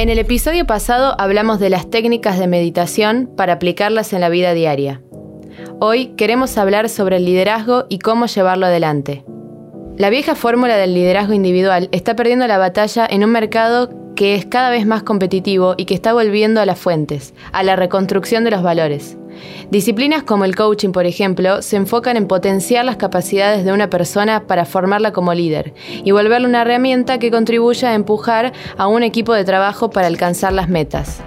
En el episodio pasado hablamos de las técnicas de meditación para aplicarlas en la vida diaria. Hoy queremos hablar sobre el liderazgo y cómo llevarlo adelante. La vieja fórmula del liderazgo individual está perdiendo la batalla en un mercado que es cada vez más competitivo y que está volviendo a las fuentes, a la reconstrucción de los valores. Disciplinas como el coaching, por ejemplo, se enfocan en potenciar las capacidades de una persona para formarla como líder y volverla una herramienta que contribuya a empujar a un equipo de trabajo para alcanzar las metas.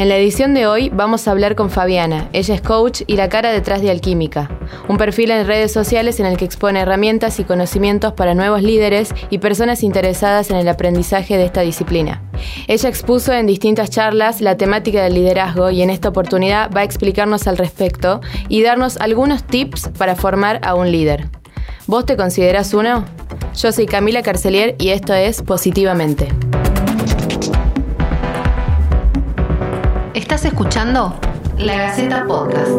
En la edición de hoy vamos a hablar con Fabiana. Ella es coach y la cara detrás de Alquímica, un perfil en redes sociales en el que expone herramientas y conocimientos para nuevos líderes y personas interesadas en el aprendizaje de esta disciplina. Ella expuso en distintas charlas la temática del liderazgo y en esta oportunidad va a explicarnos al respecto y darnos algunos tips para formar a un líder. ¿Vos te consideras uno? Yo soy Camila Carcelier y esto es Positivamente. Estás escuchando La Gaceta Podcast.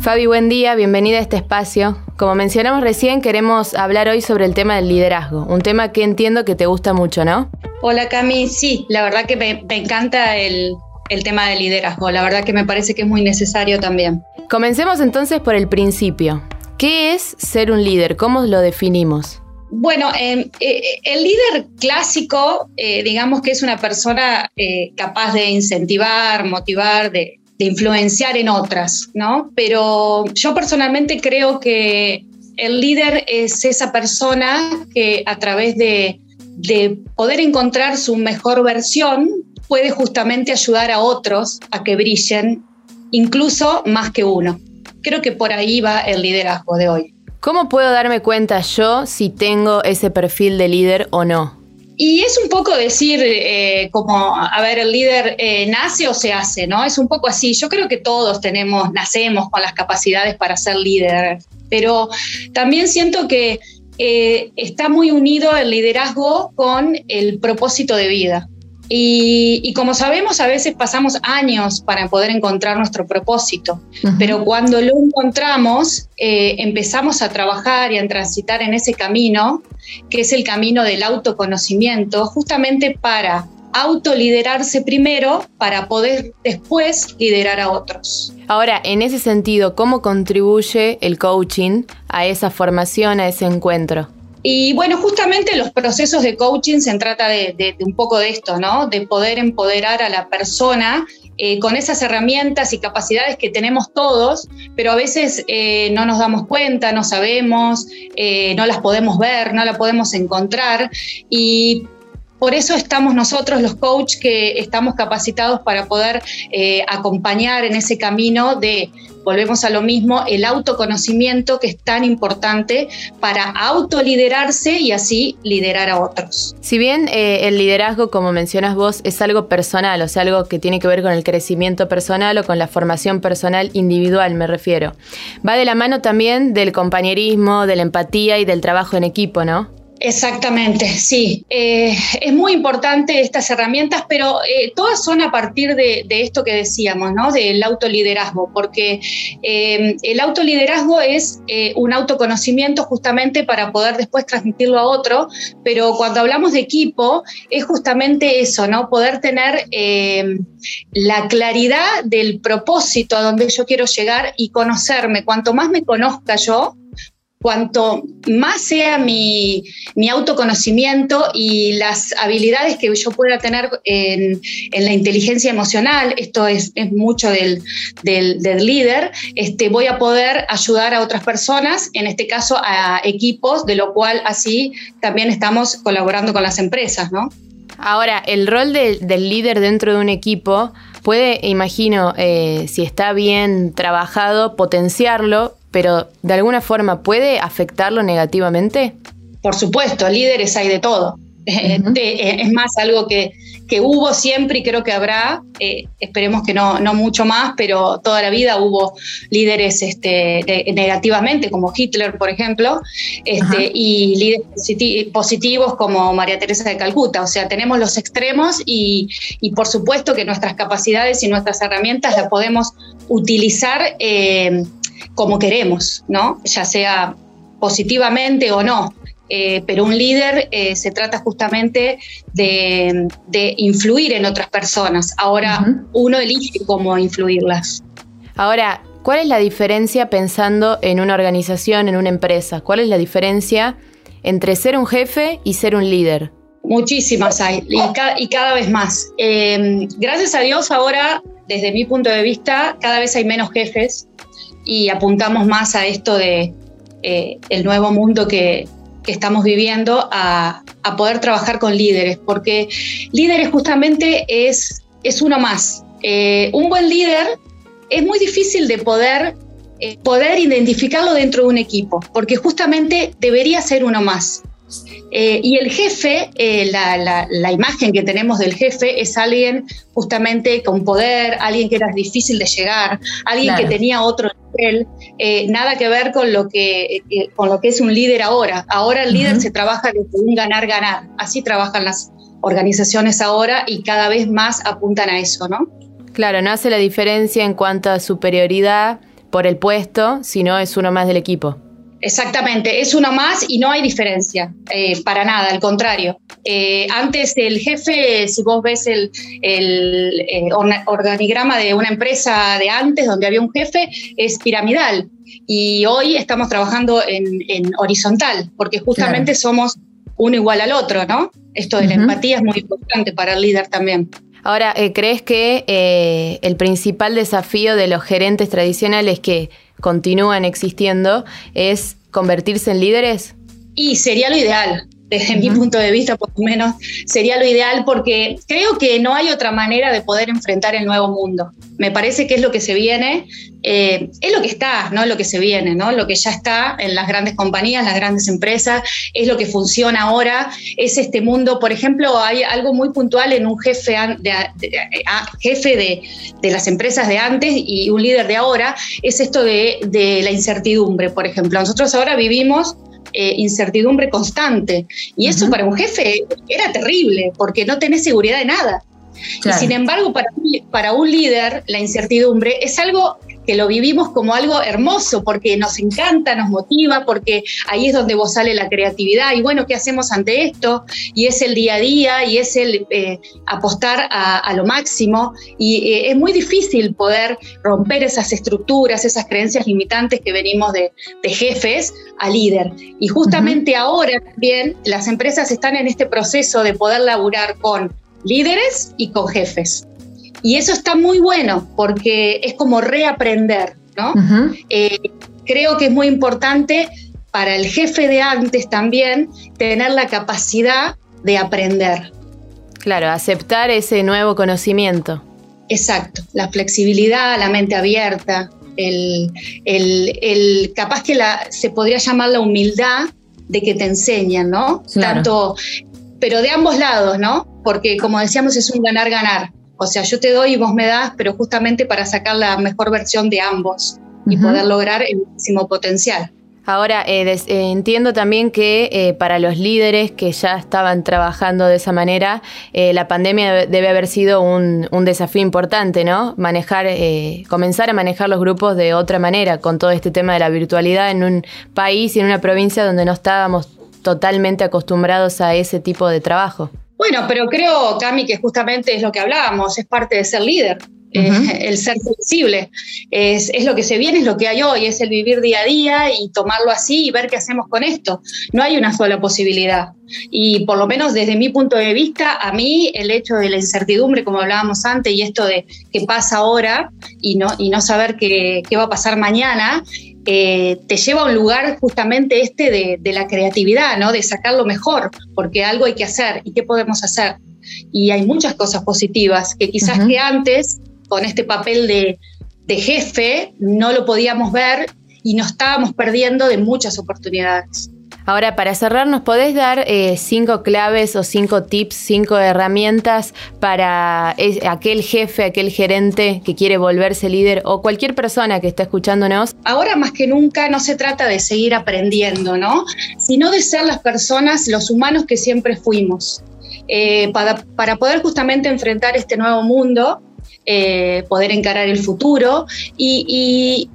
Fabi, buen día, bienvenida a este espacio. Como mencionamos recién, queremos hablar hoy sobre el tema del liderazgo, un tema que entiendo que te gusta mucho, ¿no? Hola Cami, sí, la verdad que me, encanta el, el tema del liderazgo, la verdad que me parece que es muy necesario también. Comencemos entonces por el principio. ¿Qué es ser un líder? ¿Cómo lo definimos? Bueno, em, eh, el líder clásico, eh, digamos que es una persona eh, capaz de incentivar, motivar, de, influenciar en otras, ¿no? Pero yo personalmente creo que el líder es esa persona que a través de, de poder encontrar su mejor versión puede justamente ayudar a otros a que brillen, incluso más que uno. Creo que por ahí va el liderazgo de hoy. ¿Cómo puedo darme cuenta yo si tengo ese perfil de líder o no? Y es un poco decir, eh, como, a ver, el líder eh, nace o se hace, ¿no? Es un poco así. Yo creo que todos tenemos, nacemos con las capacidades para ser líder, pero también siento que eh, está muy unido el liderazgo con el propósito de vida. Y, como sabemos, a veces pasamos años para poder encontrar nuestro propósito, pero cuando lo encontramos, eh, empezamos a trabajar y a transitar en ese camino, que es el camino del autoconocimiento, justamente para autoliderarse primero para poder después liderar a otros. Ahora, en ese sentido, ¿cómo contribuye el coaching a esa formación, a ese encuentro? Y bueno, justamente los procesos de coaching se trata de, un poco de esto, ¿no? De poder empoderar a la persona eh, con esas herramientas y capacidades que tenemos todos, pero a veces eh, no nos damos cuenta, no sabemos, eh, no las podemos ver, no las podemos encontrar. Y por eso estamos nosotros, los coaches, que estamos capacitados para poder acompañar en ese camino de volvemos a lo mismo, el autoconocimiento que es tan importante para autoliderarse y así liderar a otros. Si bien eh, el liderazgo, como mencionas vos, es algo personal, o sea, algo que tiene que ver con el crecimiento personal o con la formación personal individual, me refiero, va de la mano también del compañerismo, de la empatía y del trabajo en equipo, ¿no? Exactamente, sí. Eh, es muy importante estas herramientas, pero eh, todas son a partir de, esto que decíamos, ¿no? Del autoliderazgo, porque eh, el autoliderazgo es un autoconocimiento justamente para poder después transmitirlo a otro, pero cuando hablamos de equipo es justamente eso, ¿no? Poder tener la claridad del propósito a donde yo quiero llegar y conocerme. Cuanto más me conozca yo, cuanto más sea mi, autoconocimiento y las habilidades que yo pueda tener en, la inteligencia emocional, esto es, mucho del, líder, este, voy a poder ayudar a otras personas, en este caso a equipos, de lo cual así también estamos colaborando con las empresas, ¿no? Ahora, el rol del líder dentro de un equipo puede, imagino, eh, si está bien trabajado, potenciarlo, pero de alguna forma puede afectarlo negativamente? Por supuesto, líderes hay de todo. Eh, es más algo que, hubo siempre y creo que habrá, eh, esperemos que no, no mucho más, pero toda la vida hubo líderes este, negativamente, como Hitler, por ejemplo, este, y líderes positivos como María Teresa de Calcuta. O sea, tenemos los extremos y, por supuesto que nuestras capacidades y nuestras herramientas las podemos utilizar. Eh, como queremos, ¿no? Ya sea positivamente o no. Eh, pero un líder eh, se trata justamente de, influir en otras personas. Ahora uno elige cómo influirlas. Ahora, ¿cuál es la diferencia pensando en una organización, en una empresa? ¿Cuál es la diferencia entre ser un jefe y ser un líder? Muchísimas hay y, cada vez más. Em, gracias a Dios ahora, desde mi punto de vista, cada vez hay menos jefes y apuntamos más a esto de eh, el nuevo mundo que, estamos viviendo a, poder trabajar con líderes, porque líderes justamente es, es uno más. Eh, un buen líder es muy difícil de poder, eh, poder identificarlo dentro de un equipo, porque justamente debería ser uno más. Eh, y el jefe, eh, la, imagen que tenemos del jefe es alguien justamente con poder, alguien que era difícil de llegar, alguien que tenía otro nivel, eh, nada que ver con lo que, con lo que es un líder ahora. Ahora el líder se trabaja desde un ganar-ganar, así trabajan las organizaciones ahora y cada vez más apuntan a eso, ¿no? Claro, no hace la diferencia en cuanto a superioridad por el puesto, sino es uno más del equipo. Exactamente, es uno más y no hay diferencia, eh, para nada, al contrario. Eh, antes el jefe, si vos ves el, eh, organigrama de una empresa de antes, donde había un jefe, es piramidal. Y hoy estamos trabajando en, horizontal, porque justamente somos uno igual al otro, ¿no? Esto de la empatía es muy importante para el líder también. Ahora, ¿crees que el principal desafío de los gerentes tradicionales que continúan existiendo es convertirse en líderes? Y sería lo ideal, desde mi punto de vista, por lo menos, sería lo ideal porque creo que no hay otra manera de poder enfrentar el nuevo mundo. Me parece que es lo que se viene, eh, es lo que está, no lo que se viene, ¿no? Lo que ya está en las grandes compañías, las grandes empresas, es lo que funciona ahora, es este mundo. Por ejemplo, hay algo muy puntual en un jefe de, jefe de, de, las empresas de antes y un líder de ahora, es esto de, de la incertidumbre, por ejemplo. Nosotros ahora vivimos eh, incertidumbre constante. Y eso para un jefe era terrible, porque no tenés seguridad de nada. Y sin embargo, para, para un líder, la incertidumbre es algo que lo vivimos como algo hermoso, porque nos encanta, nos motiva, porque ahí es donde vos sale la creatividad. Y bueno, ¿qué hacemos ante esto? Y es el día a día y es el eh, apostar a, lo máximo. Y eh, es muy difícil poder romper esas estructuras, esas creencias limitantes que venimos de, jefes a líder. Y justamente ahora también las empresas están en este proceso de poder laburar con líderes y con jefes. Y eso está muy bueno porque es como reaprender, ¿no? Eh, creo que es muy importante para el jefe de antes también tener la capacidad de aprender. Claro, aceptar ese nuevo conocimiento. Exacto, la flexibilidad, la mente abierta, el, el, capaz que la, se podría llamar la humildad de que te enseñan, ¿no? Tanto, pero de ambos lados, ¿no? Porque como decíamos, es un ganar-ganar. O sea, yo te doy y vos me das, pero justamente para sacar la mejor versión de ambos y poder lograr el máximo potencial. Ahora, eh, eh, entiendo también que eh, para los líderes que ya estaban trabajando de esa manera, la pandemia debe haber sido un, un desafío importante, ¿no? Manejar, comenzar a manejar los grupos de otra manera, con todo este tema de la virtualidad en un país y en una provincia donde no estábamos totalmente acostumbrados a ese tipo de trabajo. Bueno, pero creo, Cami, que justamente es lo que hablábamos, es parte de ser líder. Eh, el ser flexible. Es, lo que se viene, es lo que hay hoy, es el vivir día a día y tomarlo así y ver qué hacemos con esto. No hay una sola posibilidad. Y por lo menos desde mi punto de vista, a mí el hecho de la incertidumbre, como hablábamos antes, y esto de qué pasa ahora y no, y no saber qué, qué va a pasar mañana, eh, te lleva a un lugar justamente este de, la creatividad, ¿no? De sacar lo mejor, porque algo hay que hacer y qué podemos hacer. Y hay muchas cosas positivas que quizás que antes, con este papel de, de jefe, no lo podíamos ver y nos estábamos perdiendo de muchas oportunidades. Ahora, para cerrar, ¿nos podés dar eh, cinco claves o cinco tips, cinco herramientas para aquel jefe, aquel gerente que quiere volverse líder o cualquier persona que esté escuchándonos? Ahora más que nunca no se trata de seguir aprendiendo, ¿no? Sino de ser las personas, los humanos que siempre fuimos. Eh, para, poder justamente enfrentar este nuevo mundo, eh, poder encarar el futuro y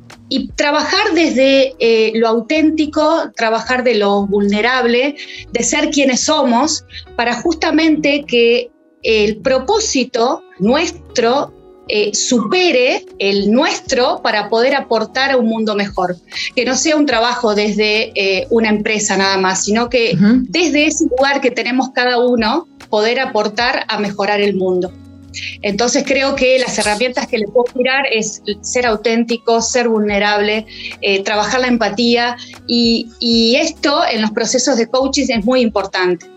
trabajar desde eh, lo auténtico, trabajar de lo vulnerable, de ser quienes somos, para justamente que el propósito nuestro eh, supere el nuestro para poder aportar a un mundo mejor. Que no sea un trabajo desde eh, una empresa nada más, sino que desde ese lugar que tenemos cada uno, poder aportar a mejorar el mundo. Entonces creo que las herramientas que le puedo tirar es ser auténtico, ser vulnerable, eh, trabajar la empatía y, esto en los procesos de coaching es muy importante.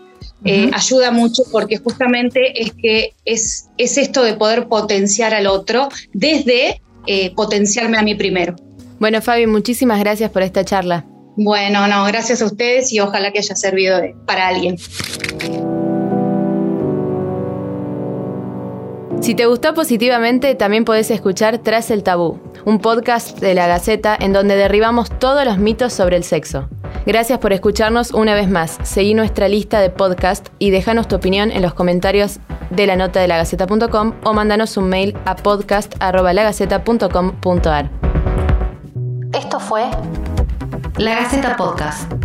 Eh, ayuda mucho porque justamente es que es, es esto de poder potenciar al otro desde eh, potenciarme a mí primero. Bueno, Fabi, muchísimas gracias por esta charla. Bueno, no, gracias a ustedes y ojalá que haya servido para alguien. Si te gustó positivamente, también podés escuchar Tras el Tabú, un podcast de la Gaceta en donde derribamos todos los mitos sobre el sexo. Gracias por escucharnos una vez más. Seguí nuestra lista de podcast y déjanos tu opinión en los comentarios de la nota de lagaceta.com o mándanos un mail a podcast.lagaceta.com.ar. Esto fue La Gaceta Podcast.